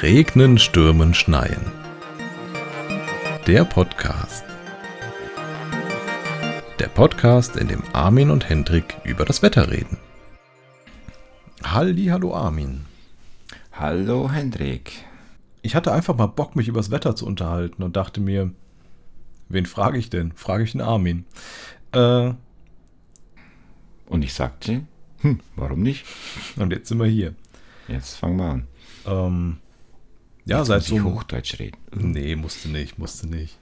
Regnen, Stürmen, Schneien. Der Podcast. Der Podcast, in dem Armin und Hendrik über das Wetter reden. Halli, hallo Armin. Hallo Hendrik. Ich hatte einfach mal Bock, mich über das Wetter zu unterhalten und dachte mir, wen frage ich denn? Frage ich den Armin. Äh, Und ich sagte, hm, warum nicht? und jetzt sind wir hier. Jetzt fangen wir an. Ähm, ja, Jetzt seit muss ich so. Hochdeutsch reden. Nee, musste nicht, musste nicht.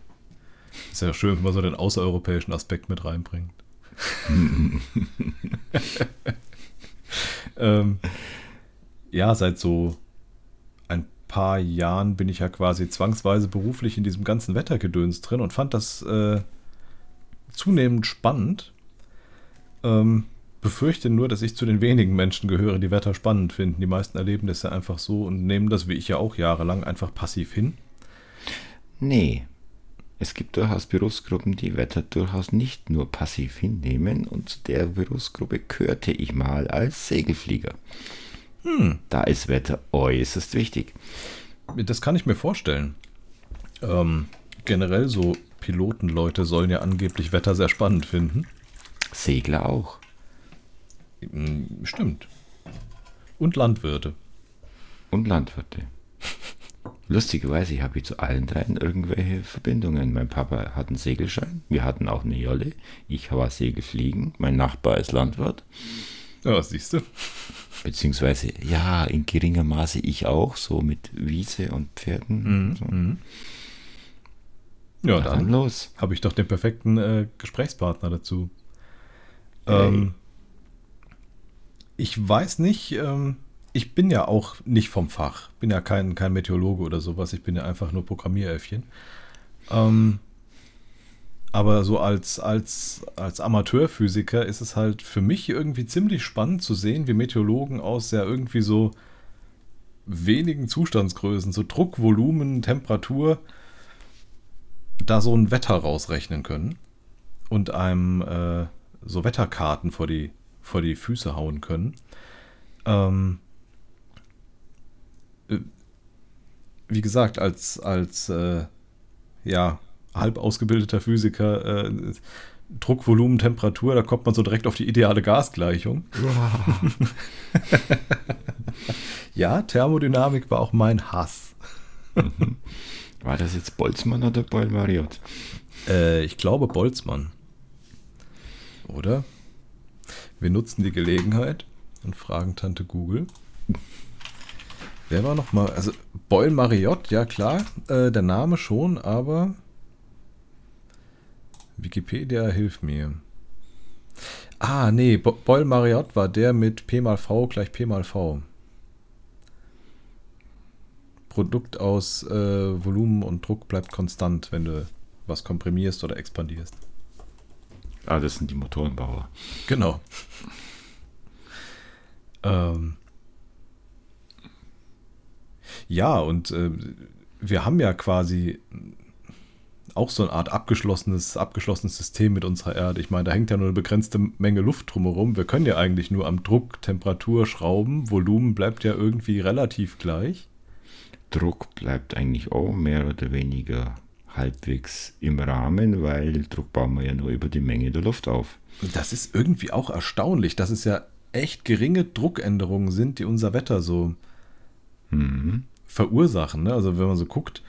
Ist ja schön, wenn man so den außereuropäischen Aspekt mit reinbringt. ähm, ja, seit so paar Jahren bin ich ja quasi zwangsweise beruflich in diesem ganzen Wettergedöns drin und fand das äh, zunehmend spannend. Ähm, befürchte nur, dass ich zu den wenigen Menschen gehöre, die Wetter spannend finden. Die meisten erleben das ja einfach so und nehmen das, wie ich ja auch jahrelang, einfach passiv hin. Nee. Es gibt durchaus Berufsgruppen, die Wetter durchaus nicht nur passiv hinnehmen und zu der Berufsgruppe gehörte ich mal als Segelflieger. Hm. Da ist Wetter äußerst wichtig. Das kann ich mir vorstellen. Ähm, generell so Pilotenleute sollen ja angeblich Wetter sehr spannend finden. Segler auch. Hm, Stimmt. Und Landwirte. Und Landwirte. Lustigerweise, ich habe zu allen dreien irgendwelche Verbindungen. Mein Papa hat einen Segelschein, wir hatten auch eine Jolle, ich war Segelfliegen, mein Nachbar ist Landwirt, Ja, siehst du. beziehungsweise, ja, in geringer Maße ich auch, so mit Wiese und Pferden. Mhm. So. mhm. Ja, Na, dann dann los. habe ich doch den perfekten äh, Gesprächspartner dazu. Hey. Ähm, ich weiß nicht, ähm, ich bin ja auch nicht vom Fach. Bin ja kein, kein Meteorologe oder sowas. Ich bin ja einfach nur Programmieräffchen. Ähm, aber so als, als, als Amateurphysiker ist es halt für mich irgendwie ziemlich spannend zu sehen, wie Meteorologen aus ja irgendwie so wenigen Zustandsgrößen, so Druck, Volumen, Temperatur, da so ein Wetter rausrechnen können und einem äh, so Wetterkarten vor die, vor die Füße hauen können. Ähm, äh, wie gesagt, als, als äh, ja, halb ausgebildeter Physiker, äh, Druck, Volumen, Temperatur, da kommt man so direkt auf die ideale Gasgleichung. Ja, Thermodynamik war auch mein Hass. War das jetzt Boltzmann oder Boyle Marriott? Äh, ich glaube Boltzmann. Oder? Wir nutzen die Gelegenheit und fragen Tante Google. Wer war noch mal? Also Boyle Marriott, ja klar, äh, der Name schon, aber Wikipedia hilft mir. Ah, nee, Bo Boyle Marriott war der mit P mal V gleich P mal V. Produkt aus äh, Volumen und Druck bleibt konstant, wenn du was komprimierst oder expandierst. Ah, das sind die Motorenbauer. Genau. Ähm, ja, und äh, wir haben ja quasi auch so eine Art abgeschlossenes, abgeschlossenes System mit unserer Erde. Ich meine, da hängt ja nur eine begrenzte Menge Luft drumherum. Wir können ja eigentlich nur am Druck, Temperatur schrauben. Volumen bleibt ja irgendwie relativ gleich. Druck bleibt eigentlich auch mehr oder weniger halbwegs im Rahmen, weil Druck bauen wir ja nur über die Menge der Luft auf. Das ist irgendwie auch erstaunlich, dass es ja echt geringe Druckänderungen sind, die unser Wetter so Mhm. verursachen. Ne? Also wenn man so guckt,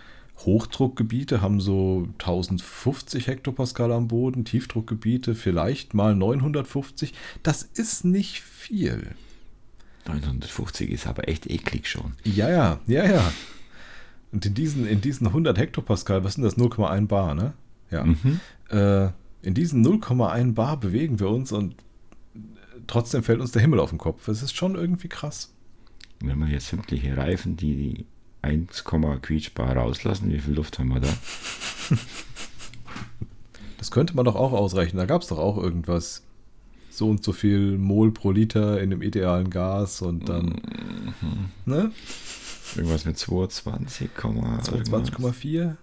Hochdruckgebiete haben so 1050 Hektopascal am Boden, Tiefdruckgebiete vielleicht mal 950. Das ist nicht viel. 950 ist aber echt eklig schon. Ja, ja, ja, ja. Und in diesen, in diesen 100 Hektopascal, was sind das? 0,1 Bar, ne? Ja. Mhm. Äh, in diesen 0,1 Bar bewegen wir uns und trotzdem fällt uns der Himmel auf den Kopf. Das ist schon irgendwie krass. Wenn wir jetzt sämtliche Reifen, die 1, Quietschbar rauslassen, wie viel Luft haben wir da? Das könnte man doch auch ausrechnen. Da gab es doch auch irgendwas. So und so viel Mol pro Liter in dem idealen Gas und dann, ne? Irgendwas mit 22, irgendwas. 22,4?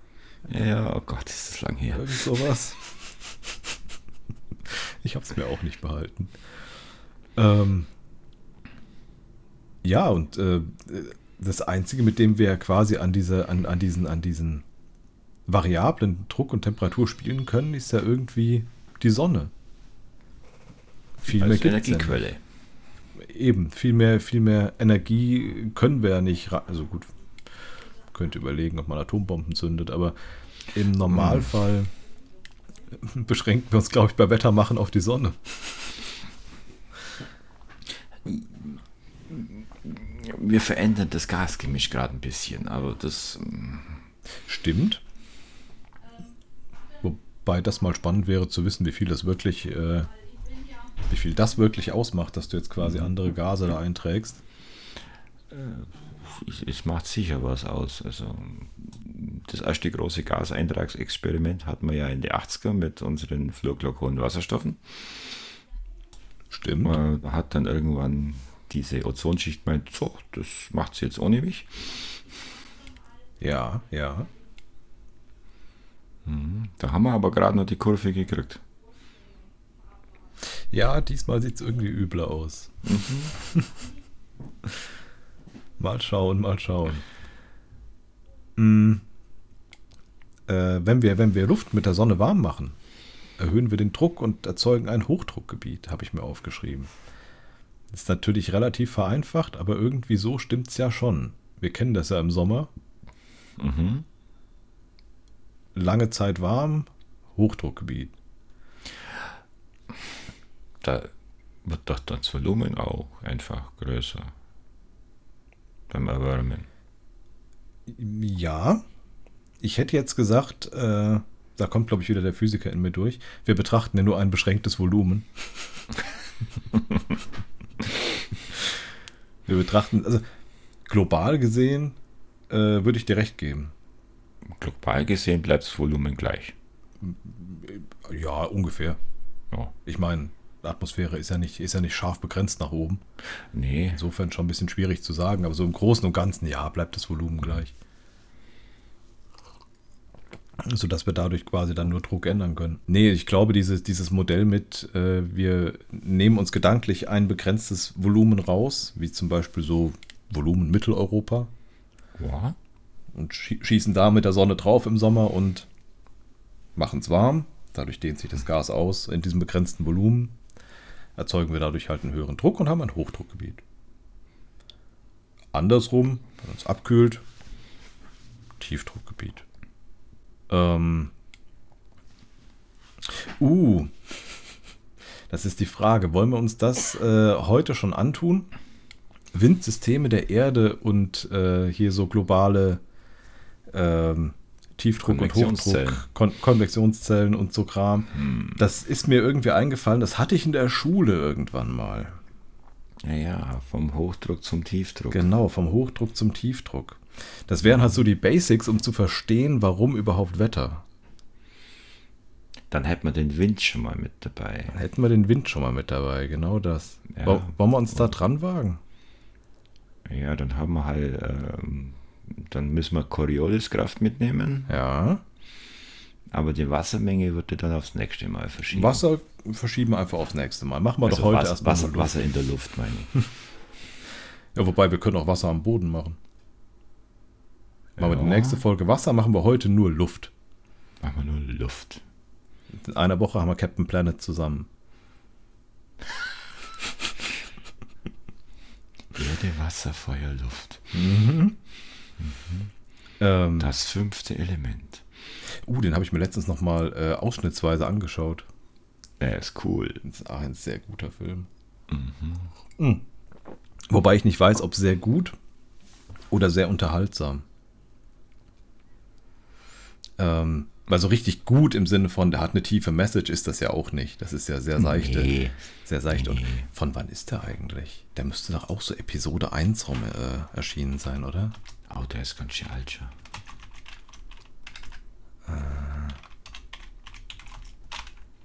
Ja, oh Gott, ist das lang her. Irgend sowas. Ich habe es mir auch nicht behalten. Ähm, ja, und äh, das Einzige, mit dem wir quasi an, diese, an, an, diesen, an diesen variablen Druck und Temperatur spielen können, ist ja irgendwie die Sonne. Viel Als mehr Energiequelle. Ja Eben, viel mehr, viel mehr Energie können wir ja nicht. Also gut, könnte überlegen, ob man Atombomben zündet, aber im Normalfall hm. beschränken wir uns, glaube ich, bei Wettermachen auf die Sonne. Wir verändern das Gasgemisch gerade ein bisschen, aber das. Hm. Stimmt. Wobei das mal spannend wäre zu wissen, wie viel das wirklich, äh, wie viel das wirklich ausmacht, dass du jetzt quasi mhm. andere Gase da einträgst. Äh, es macht sicher was aus. Also das erste große Gaseintragsexperiment hatten wir ja in den 80er mit unseren fluorglockolen Wasserstoffen. Stimmt. Man hat dann irgendwann diese Ozonschicht meint, so, das macht sie jetzt ohne mich. Ja, ja. Mhm. Da haben wir aber gerade noch die Kurve gekriegt. Ja, diesmal sieht es irgendwie übler aus. Mhm. mal schauen, mal schauen. Mhm. Äh, wenn, wir, wenn wir Luft mit der Sonne warm machen, erhöhen wir den Druck und erzeugen ein Hochdruckgebiet, habe ich mir aufgeschrieben. Ist natürlich relativ vereinfacht, aber irgendwie so stimmt es ja schon. Wir kennen das ja im Sommer. Mhm lange Zeit warm, Hochdruckgebiet. Da wird doch das Volumen auch einfach größer beim Erwärmen. Ja, ich hätte jetzt gesagt, äh, da kommt, glaube ich, wieder der Physiker in mir durch. Wir betrachten ja nur ein beschränktes Volumen. Wir betrachten, also global gesehen, äh, würde ich dir recht geben global gesehen bleibt das Volumen gleich. Ja, ungefähr. Ja. Ich meine, Atmosphäre ist ja, nicht, ist ja nicht scharf begrenzt nach oben. Nee. Insofern schon ein bisschen schwierig zu sagen, aber so im Großen und Ganzen, ja, bleibt das Volumen gleich. Sodass wir dadurch quasi dann nur Druck ändern können. Nee, ich glaube, dieses, dieses Modell mit, äh, wir nehmen uns gedanklich ein begrenztes Volumen raus, wie zum Beispiel so Volumen Mitteleuropa. Ja und schießen da mit der Sonne drauf im Sommer und machen es warm. Dadurch dehnt sich das Gas aus in diesem begrenzten Volumen. Erzeugen wir dadurch halt einen höheren Druck und haben ein Hochdruckgebiet. Andersrum, wenn es abkühlt, Tiefdruckgebiet. Ähm, uh, das ist die Frage. Wollen wir uns das äh, heute schon antun? Windsysteme der Erde und äh, hier so globale ähm, Tiefdruck und Hochdruck, Kon Konvektionszellen und so Kram. Hm. Das ist mir irgendwie eingefallen, das hatte ich in der Schule irgendwann mal. Ja, vom Hochdruck zum Tiefdruck. Genau, vom Hochdruck zum Tiefdruck. Das wären halt so die Basics, um zu verstehen, warum überhaupt Wetter. Dann hätten wir den Wind schon mal mit dabei. Dann hätten wir den Wind schon mal mit dabei, genau das. Ja. Wollen wir uns da dran wagen? Ja, dann haben wir halt ähm, dann müssen wir Corioliskraft mitnehmen. Ja. Aber die Wassermenge würde dann aufs nächste Mal verschieben. Wasser verschieben wir einfach aufs nächste Mal. Machen wir also doch heute erstmal Wasser, Wasser in der Luft, meine ich. ja, wobei wir können auch Wasser am Boden machen. Machen ja. wir die nächste Folge Wasser, machen wir heute nur Luft. Machen wir nur Luft. In einer Woche haben wir Captain Planet zusammen. Erde, Wasser, Feuer, Luft. Mhm. Mhm. Ähm, das fünfte Element. Uh, den habe ich mir letztens noch mal äh, ausschnittsweise angeschaut. Er ist cool. Das ist auch ein sehr guter Film. Mhm. Mhm. Wobei ich nicht weiß, ob sehr gut oder sehr unterhaltsam. Ähm, weil so richtig gut im Sinne von, der hat eine tiefe Message, ist das ja auch nicht. Das ist ja sehr seichte. Nee. Sehr seicht. Nee. Und von wann ist der eigentlich? Der müsste doch auch so Episode 1 rum äh, erschienen sein, oder? Oh, der ist ganz schön alt schon. Äh,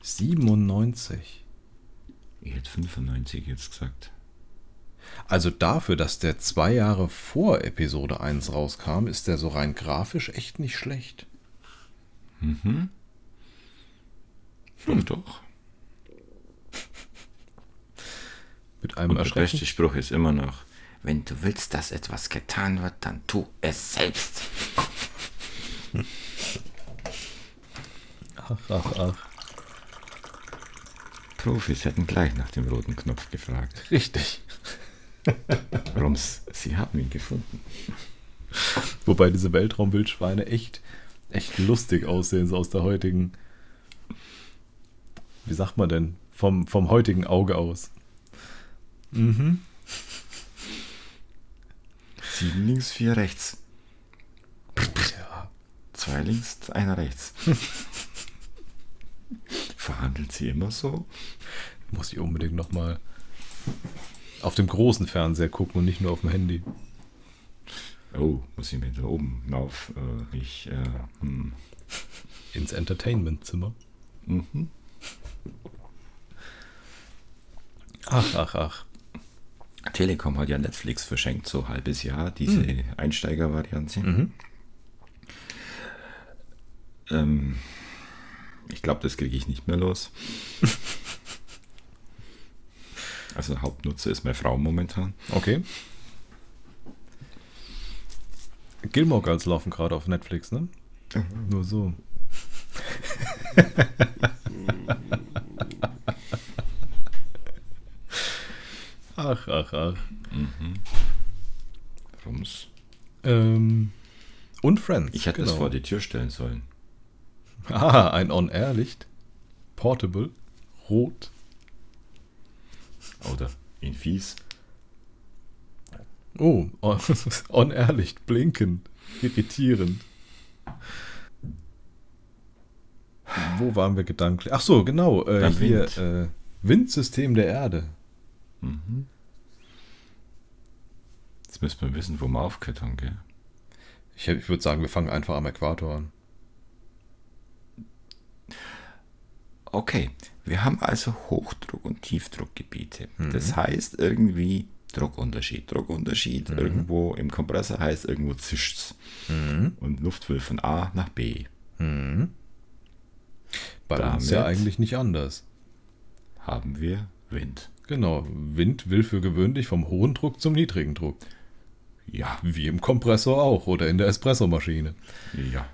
97. Ich hätte 95 jetzt gesagt. Also dafür, dass der zwei Jahre vor Episode 1 rauskam, ist der so rein grafisch echt nicht schlecht. Mhm. Doch, doch. Mit einem Und der beste Spruch ist immer noch, wenn du willst, dass etwas getan wird, dann tu es selbst. Ach, ach, ach. Profis hätten gleich nach dem roten Knopf gefragt. Richtig. Rums, sie haben ihn gefunden. Wobei diese Weltraumwildschweine echt, echt lustig aussehen, so aus der heutigen, wie sagt man denn, vom, vom heutigen Auge aus. Mhm. Sieben links, vier rechts. Ja. Zwei links, einer rechts. Verhandelt sie immer so? Muss ich unbedingt nochmal auf dem großen Fernseher gucken und nicht nur auf dem Handy. Oh, muss ich mir da oben auf äh, mich. Äh, hm. Ins Entertainmentzimmer. mhm. Ach, ach, ach. Telekom hat ja Netflix verschenkt, so ein halbes Jahr, diese Einsteiger-Variante. Mhm. Ähm, ich glaube, das kriege ich nicht mehr los. also Hauptnutzer ist meine Frau momentan. Okay. Gilmore Girls laufen gerade auf Netflix, ne? Nur so. ach, ach, ach. Rums. Ähm, und Friends. Ich hätte es vor die Tür stellen sollen. Ah, ein On-Air-Licht. Portable. Rot. Oder in fies. Oh, On- On-Air-Licht. Blinkend. Irritierend. Wo waren wir gedanklich? Ach so, genau. Äh, hier, Wind. äh, Windsystem der Erde. Mhm. Jetzt müssen wir wissen, wo wir haben, gell? Ich, ich würde sagen, wir fangen einfach am Äquator an. Okay, wir haben also Hochdruck- und Tiefdruckgebiete. Mhm. Das heißt irgendwie Druckunterschied. Druckunterschied Mhm. irgendwo im Kompressor heißt irgendwo zischt's. Und Luft will von A nach B. Bei uns ja Damit- eigentlich nicht anders. Haben wir Wind. Genau, Wind will für gewöhnlich vom hohen Druck zum niedrigen Druck. Ja, Wie im Kompressor auch oder in der Espressomaschine. ja.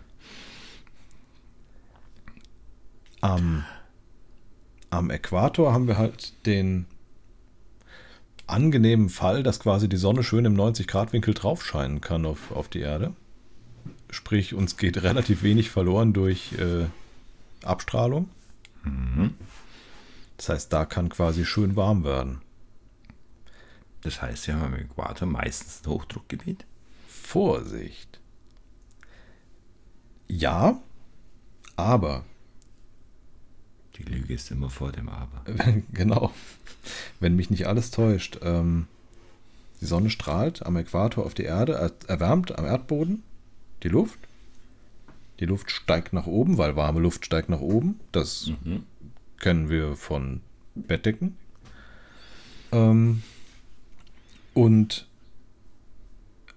Am, am Äquator haben wir halt den angenehmen Fall, dass quasi die Sonne schön im 90-Grad-Winkel drauf scheinen kann auf, auf die Erde. Sprich, uns geht relativ wenig verloren durch äh, Abstrahlung. Das heißt, da kann quasi schön warm werden. Das heißt, wir haben am Äquator meistens ein Hochdruckgebiet. Vorsicht. Ja, aber Die Lüge ist immer vor dem Aber. genau. Wenn mich nicht alles täuscht, ähm, die Sonne strahlt am Äquator auf die Erde, er- erwärmt am Erdboden die Luft. Die Luft steigt nach oben, weil warme Luft steigt nach oben. Das kennen wir von Bettdecken. Ähm, und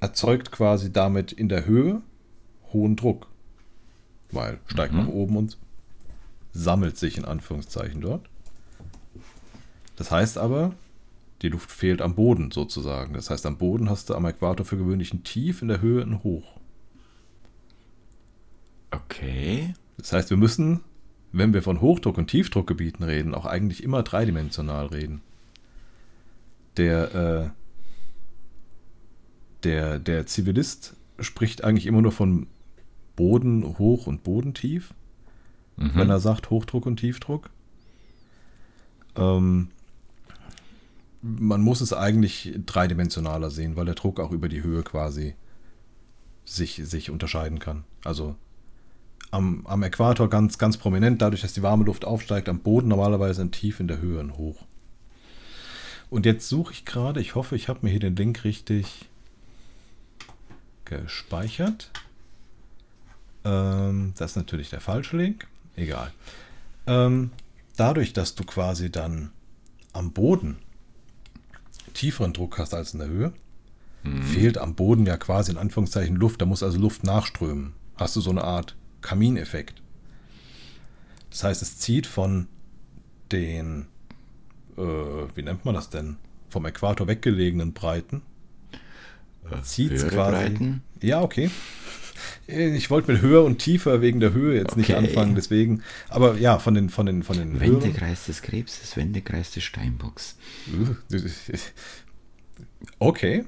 erzeugt quasi damit in der Höhe hohen Druck. Weil steigt nach oben und sammelt sich in Anführungszeichen dort. Das heißt aber, die Luft fehlt am Boden sozusagen. Das heißt, am Boden hast du am Äquator für gewöhnlich ein Tief, in der Höhe ein Hoch. Okay. Das heißt, wir müssen, wenn wir von Hochdruck- und Tiefdruckgebieten reden, auch eigentlich immer dreidimensional reden. Der, äh, der, der Zivilist spricht eigentlich immer nur von Boden hoch und Bodentief, Mhm. wenn er sagt Hochdruck und Tiefdruck. Ähm, man muss es eigentlich dreidimensionaler sehen, weil der Druck auch über die Höhe quasi sich, sich unterscheiden kann. Also am, am Äquator ganz, ganz prominent, dadurch, dass die warme Luft aufsteigt, am Boden normalerweise ein Tief, in der Höhe ein Hoch. Und jetzt suche ich gerade, ich hoffe, ich habe mir hier den Link richtig gespeichert. Ähm, das ist natürlich der falsche Link. Egal. Ähm, dadurch, dass du quasi dann am Boden tieferen Druck hast als in der Höhe, fehlt am Boden ja quasi in Anführungszeichen Luft. Da muss also Luft nachströmen. Hast du so eine Art Kamineffekt. Das heißt, es zieht von den, äh, wie nennt man das denn, vom Äquator weggelegenen Breiten. Zieht höhere quasi. Breiten? Ja, okay. Ich wollte mit höher und tiefer wegen der Höhe jetzt nicht Okay. anfangen, deswegen. Aber ja, von den, von den, von den. Wendekreis des Krebses, Wendekreis des Steinbocks. Okay.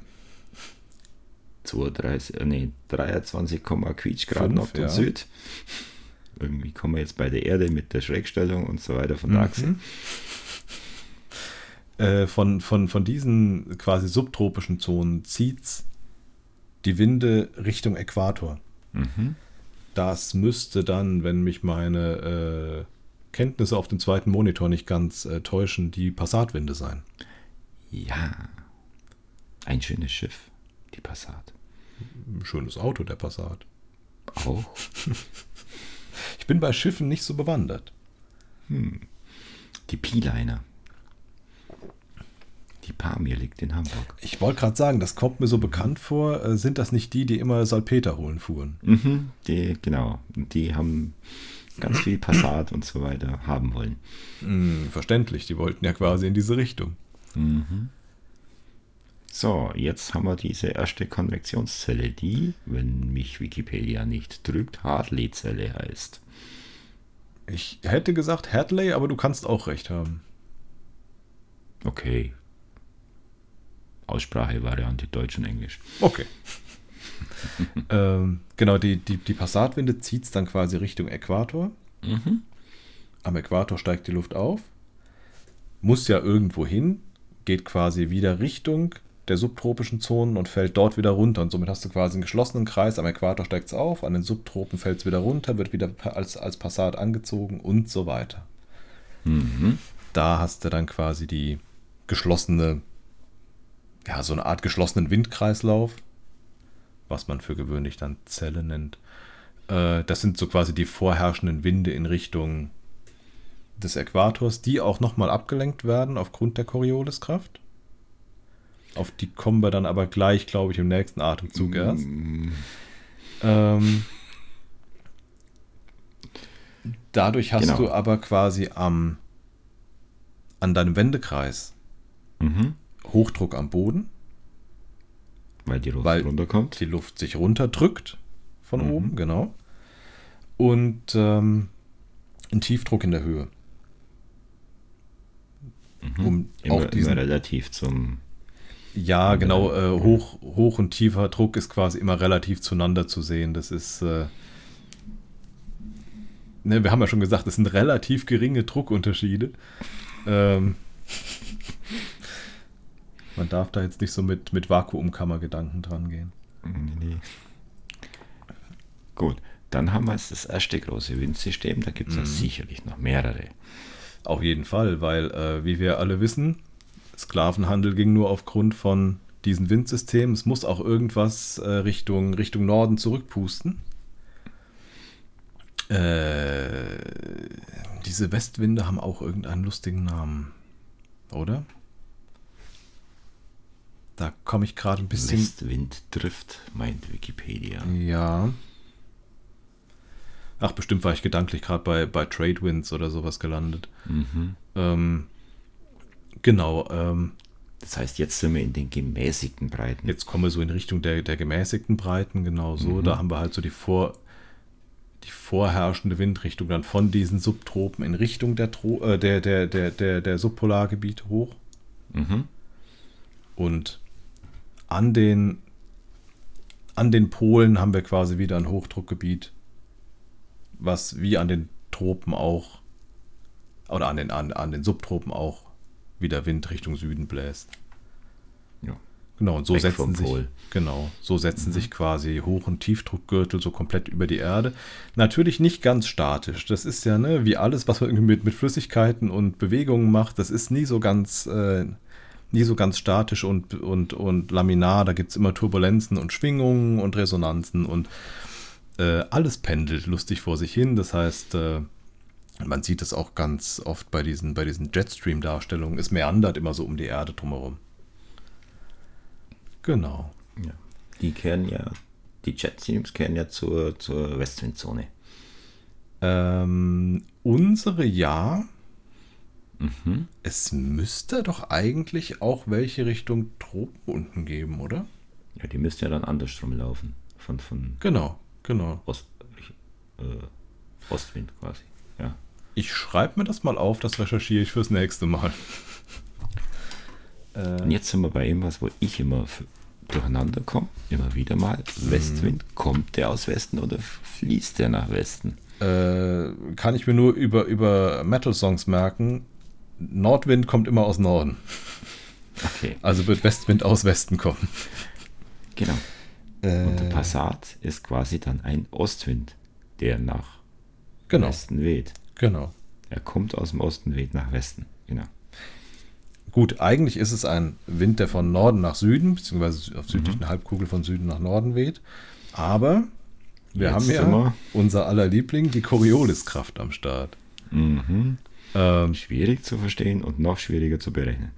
32, äh, nee, 23, Quietsch Grad Nord und ja. Süd. Irgendwie kommen wir jetzt bei der Erde mit der Schrägstellung und so weiter von der Achse. Mhm. Äh, von, von, von diesen quasi subtropischen Zonen zieht's die Winde Richtung Äquator. Mhm. Das müsste dann, wenn mich meine äh, Kenntnisse auf dem zweiten Monitor nicht ganz äh, täuschen, die Passatwinde sein. Ja. Ein schönes Schiff, die Passat. Ein schönes Auto, der Passat. Auch. Ich bin bei Schiffen nicht so bewandert. Die P-Liner. Die Pamir liegt in Hamburg. Ich wollte gerade sagen, das kommt mir so bekannt vor. Äh, sind das nicht die, die immer Salpeter holen fuhren? Mhm, die, genau. Die haben ganz viel Passat und so weiter haben wollen. Hm, verständlich, die wollten ja quasi in diese Richtung. So, jetzt haben wir diese erste Konvektionszelle, die, wenn mich Wikipedia nicht trügt, Hartley-Zelle heißt. Ich hätte gesagt Hadley, aber du kannst auch recht haben. Okay. Aussprache, Variante Deutsch und Englisch. Okay. ähm, genau, die, die, die Passatwinde zieht es dann quasi Richtung Äquator. Am Äquator steigt die Luft auf, muss ja irgendwo hin, geht quasi wieder Richtung der subtropischen Zonen und fällt dort wieder runter. Und somit hast du quasi einen geschlossenen Kreis. Am Äquator steigt es auf, an den Subtropen fällt es wieder runter, wird wieder als, als Passat angezogen und so weiter. Da hast du dann quasi die geschlossene, ja, so eine Art geschlossenen Windkreislauf, was man für gewöhnlich dann Zelle nennt. Äh, das sind so quasi die vorherrschenden Winde in Richtung des Äquators, die auch nochmal abgelenkt werden aufgrund der Corioliskraft. Auf die kommen wir dann aber gleich, glaube ich, im nächsten Atemzug erst. Ähm, dadurch hast Genau. du aber quasi am, an deinem Wendekreis Mhm. Hochdruck am Boden, Weil die Luft Weil- runterkommt. die Luft sich runterdrückt von Mhm. oben, genau. Und ähm, ein Tiefdruck in der Höhe. Um Mhm. Immer, auch diesen, immer relativ zum. ja, genau, äh, hoch, hoch und tiefer Druck ist quasi immer relativ zueinander zu sehen. Das ist, äh, ne, wir haben ja schon gesagt, es sind relativ geringe Druckunterschiede. Ähm, man darf da jetzt nicht so mit, mit Vakuumkammergedanken dran gehen. Nee, nee. Gut, dann haben wir jetzt das erste große Windsystem. Da Mhm. gibt es ja sicherlich noch mehrere. Auf jeden Fall, weil, äh, wie wir alle wissen, Sklavenhandel ging nur aufgrund von diesen Windsystemen. Es muss auch irgendwas äh, Richtung, Richtung Norden zurückpusten. Äh, diese Westwinde haben auch irgendeinen lustigen Namen, oder? Da komme ich gerade ein bisschen. Westwind trifft, meint Wikipedia. Ja. Ach, bestimmt war ich gedanklich gerade bei, bei Trade Winds oder sowas gelandet. Mhm. Ähm, genau. Ähm, Das heißt, jetzt sind wir in den gemäßigten Breiten. jetzt kommen wir so in Richtung der, der gemäßigten Breiten, genau so. Mhm. Da haben wir halt so die, vor, die vorherrschende Windrichtung dann von diesen Subtropen in Richtung der, Tro äh, der, der, der, der, der Subpolargebiete hoch. Mhm. Und an den, an den Polen haben wir quasi wieder ein Hochdruckgebiet, was wie an den Tropen auch, oder an den, an, an den Subtropen auch wieder Wind Richtung Süden bläst. Ja. Genau, und so Weg setzen sich, Pol. genau, so setzen sich quasi Hoch- und Tiefdruckgürtel so komplett über die Erde. Natürlich nicht ganz statisch. Das ist ja, ne, wie alles, was man irgendwie mit, mit Flüssigkeiten und Bewegungen macht, das ist nie so ganz, äh, nie so ganz statisch und, und, und laminar. Da gibt es immer Turbulenzen und Schwingungen und Resonanzen und äh, alles pendelt lustig vor sich hin. Das heißt, äh, man sieht es auch ganz oft bei diesen, bei diesen Jetstream-Darstellungen. Es meandert immer so um die Erde drumherum. Genau. Ja. Die kehren ja, die Jetstreams kehren ja zur, zur Westwindzone. Ähm, unsere ja. Mhm. Es müsste doch eigentlich auch welche Richtung Tropen unten geben, oder? Ja, die müsste ja dann andersrum laufen. Von, von Genau, genau. Ost, äh, Ostwind quasi. Ja. Ich schreibe mir das mal auf, das recherchiere ich fürs nächste Mal. Äh, Und jetzt sind wir bei irgendwas, wo ich immer durcheinander komme. Immer wieder mal. Westwind, kommt der aus Westen oder fließt der nach Westen? äh, kann ich mir nur über, über Metal-Songs merken. Nordwind kommt immer aus Norden. Okay, Also wird Westwind aus Westen kommen. genau. Und der Äh, Passat ist quasi dann ein Ostwind, der nach genau, Westen weht. genau. Er kommt aus dem Osten, weht nach Westen. Genau. Gut, eigentlich ist es ein Wind, der von Norden nach Süden, beziehungsweise auf südlichen Halbkugel von Süden nach Norden weht. Aber wir Jetzt haben ja wir- unser aller Liebling, die Corioliskraft am Start. Mhm. Ähm, Schwierig zu verstehen und noch schwieriger zu berechnen.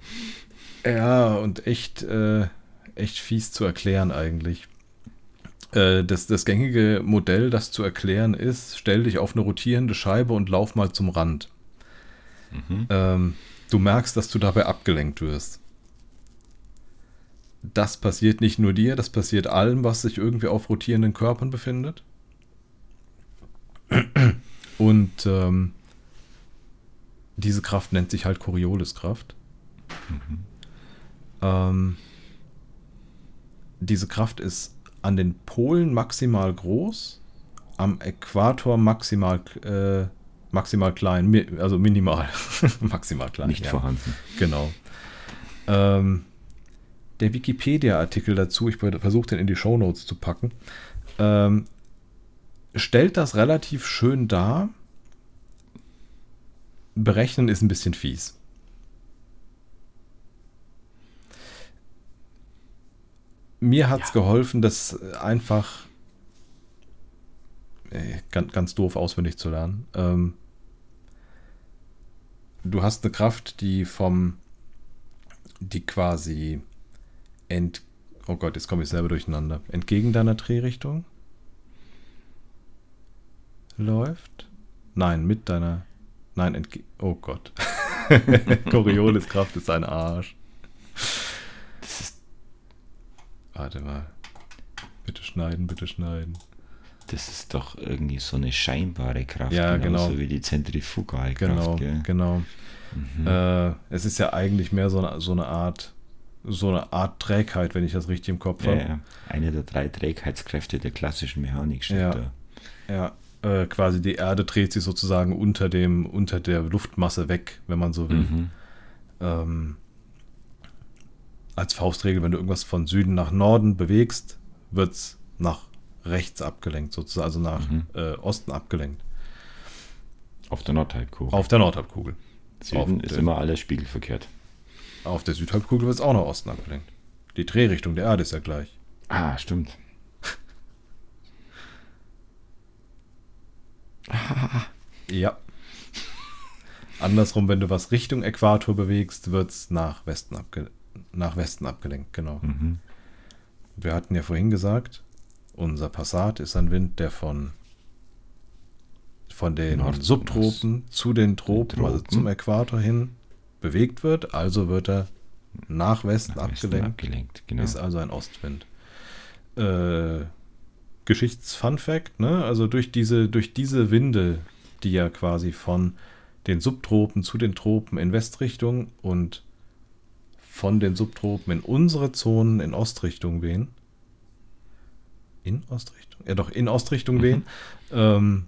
ja, und echt, äh, echt fies zu erklären eigentlich. Äh, das, das gängige Modell, das zu erklären ist, stell dich auf eine rotierende Scheibe und lauf mal zum Rand. Mhm. Ähm, du merkst, dass du dabei abgelenkt wirst. Das passiert nicht nur dir, das passiert allem, was sich irgendwie auf rotierenden Körpern befindet. Und ähm, diese Kraft nennt sich halt Corioliskraft. Ähm, diese Kraft ist an den Polen maximal groß, am Äquator maximal, äh, maximal klein, mi also minimal, maximal klein. Nicht ja. vorhanden. Genau. Ähm, der Wikipedia-Artikel dazu, ich versuche den in die Shownotes zu packen, ähm, stellt das relativ schön dar. Berechnen ist ein bisschen fies. Mir hat es Ja. geholfen, das einfach äh, ganz, ganz doof auswendig zu lernen. Ähm, du hast eine Kraft, die vom, die quasi ent, oh Gott, jetzt komme ich selber durcheinander, entgegen deiner Drehrichtung läuft. Nein, mit deiner, nein, entge, oh Gott. Corioliskraft ist ein Arsch. Das ist, Warte mal. Bitte schneiden, bitte schneiden. das ist doch irgendwie so eine scheinbare Kraft. Ja, genau. wie die Zentrifugalkraft. Genau, gell? genau. Mhm. Äh, es ist ja eigentlich mehr so eine, so eine Art, so eine Art Trägheit, wenn ich das richtig im Kopf ja, habe. ja. Eine der drei Trägheitskräfte der klassischen Mechanik steht Ja. da. Ja, äh, quasi die Erde dreht sich sozusagen unter dem, unter der Luftmasse weg, wenn man so will. Mhm. Ähm, als Faustregel, wenn du irgendwas von Süden nach Norden bewegst, wird es nach rechts abgelenkt, sozusagen, also nach Mhm. äh, Osten abgelenkt. Auf der Nordhalbkugel. Auf der Nordhalbkugel. Süden auf ist der- immer alles spiegelverkehrt. Auf der Südhalbkugel wird es auch nach Osten abgelenkt. Die Drehrichtung der Erde ist ja gleich. Ah, stimmt. Ja. Andersrum, wenn du was Richtung Äquator bewegst, wird es nach Westen, nach Westen abgelenkt, genau. Mhm. Wir hatten ja vorhin gesagt, unser Passat ist ein Wind, der von, von den Norden Subtropen zu den Tropen, also Tropen. zum Äquator hin, bewegt wird. Also wird er nach Westen Nach Westen abgelenkt. abgelenkt, genau. Ist also ein Ostwind. Äh, Geschichts-Fun-Fact, ne? Also durch diese, durch diese Winde, die ja quasi von den Subtropen zu den Tropen in Westrichtung und von den Subtropen in unsere Zonen in Ostrichtung wehen. In Ostrichtung? Ja, doch, in Ostrichtung Mhm. wehen. Ähm,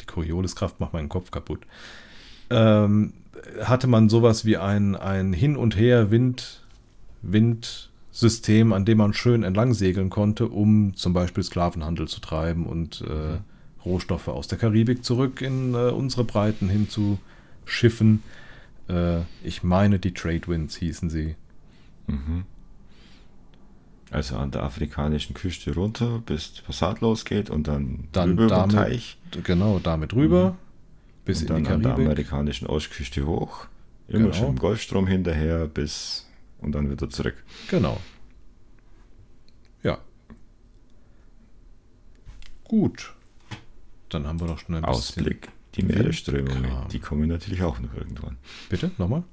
die Corioliskraft macht meinen Kopf kaputt. Ähm, hatte man sowas wie ein, ein Hin- und Her-Wind, Windsystem, an dem man schön entlang segeln konnte, um zum Beispiel Sklavenhandel zu treiben und äh, Rohstoffe aus der Karibik zurück in äh, unsere Breiten hin zu schiffen. Äh, ich meine, die Trade Winds hießen sie. Mhm. Also an der afrikanischen Küste runter, bis Passat losgeht und dann, Dann drüber über den damit Teich Genau, damit rüber, bis und in dann die an der Karibik. amerikanischen Ostküste hoch, immer Genau. schön im Golfstrom hinterher bis und dann wieder zurück. Genau. Ja. Gut. Dann haben wir doch schon ein bisschen Ausblick Die Meeresströmungen, die kommen natürlich auch noch irgendwann. Bitte, nochmal?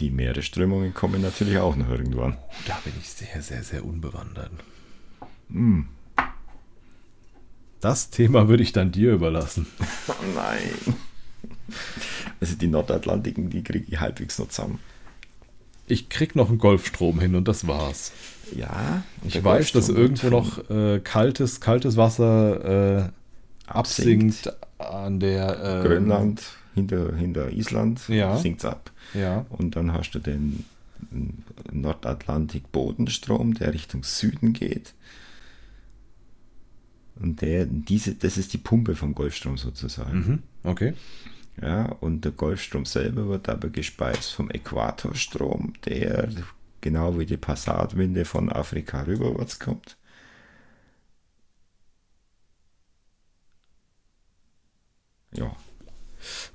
Die Meeresströmungen kommen natürlich auch noch irgendwann. Da bin ich sehr, sehr, sehr unbewandert. Hm. Das Thema würde ich dann dir überlassen. Oh nein. Also die Nordatlantiken, die kriege ich halbwegs noch zusammen. Ich krieg noch einen Golfstrom hin und das war's. Ja. Ich weiß, dass irgendwo noch äh, kaltes, kaltes Wasser äh, Absinkt. absinkt an der äh, Grönland hinter, hinter Island Ja. sinkt ab. Ja, Und dann hast du den Nordatlantik-Bodenstrom, der Richtung Süden geht. Und der, diese, das ist die Pumpe vom Golfstrom sozusagen. mhm. okay. Ja, und der Golfstrom selber wird aber gespeist vom Äquatorstrom, der genau wie die Passatwinde von Afrika rüberwärts kommt. Ja,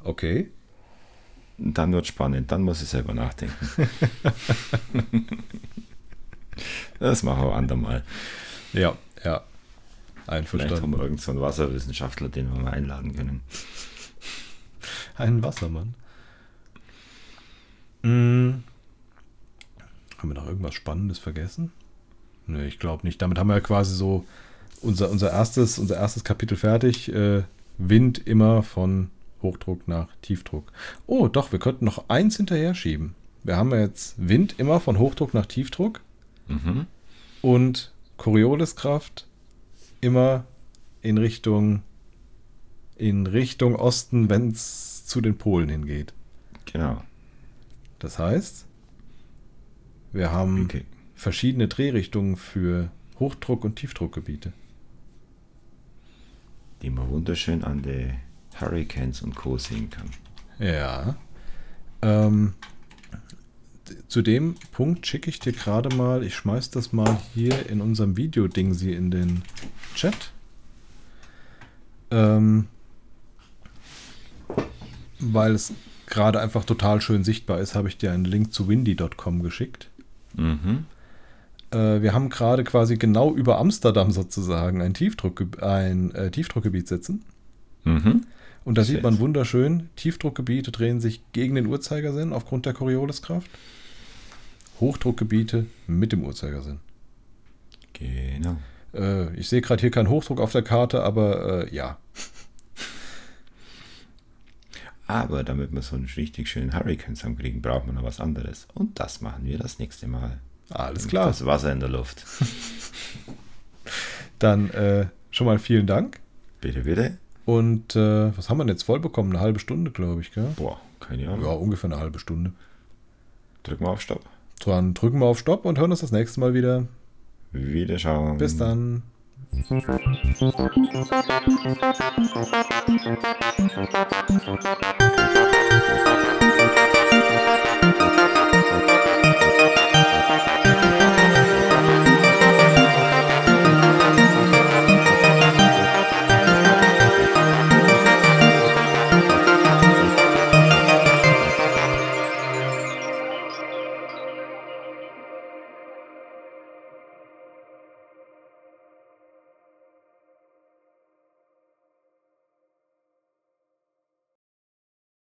Okay. und dann wird spannend, dann muss ich selber nachdenken. das machen wir andermal. Ja, ja. Vielleicht haben Einverstanden. wir irgendeinen so Wasserwissenschaftler, den wir mal einladen können. Ein Wassermann. Mm. Haben wir noch irgendwas Spannendes vergessen? Nö, ich glaube nicht. Damit haben wir ja quasi so unser, unser, erstes, unser erstes Kapitel fertig. Äh, Wind immer von Hochdruck nach Tiefdruck. Oh, doch, wir könnten noch eins hinterher schieben. Wir haben ja jetzt Wind immer von Hochdruck nach Tiefdruck Mhm. und Corioliskraft immer in Richtung in Richtung Osten, wenn es zu den Polen hingeht. Genau. Das heißt, wir haben Okay. verschiedene Drehrichtungen für Hochdruck- und Tiefdruckgebiete. Die man wunderschön an die Hurricanes und Co. sehen kann. Ja. Ähm, zu dem Punkt schicke ich dir gerade mal, ich schmeiß das mal hier in unserem Video-Ding sie in den Chat. Ähm, weil es gerade einfach total schön sichtbar ist, habe ich dir einen Link zu windy.com geschickt. Mhm. Äh, wir haben gerade quasi genau über Amsterdam sozusagen ein, Tiefdruck, ein äh, Tiefdruckgebiet sitzen. Mhm. Und da sieht man schön. wunderschön, Tiefdruckgebiete drehen sich gegen den Uhrzeigersinn aufgrund der Corioliskraft. Hochdruckgebiete mit dem Uhrzeigersinn. Genau. Äh, ich sehe gerade hier keinen Hochdruck auf der Karte, aber äh, ja. Aber damit wir so einen richtig schönen Hurricane zusammenkriegen, braucht man noch was anderes. Und das machen wir das nächste Mal. Alles klar. Das Wasser in der Luft. Dann äh, schon mal vielen Dank. Bitte, bitte. Und äh, was haben wir denn jetzt voll bekommen? Eine halbe Stunde, glaube ich, gell? Boah, keine Ahnung. Ja, ungefähr eine halbe Stunde. Drück mal auf Stopp. Dann drücken wir auf Stopp und hören uns das nächste Mal wieder. Wiederschauen. Bis dann. Thank you.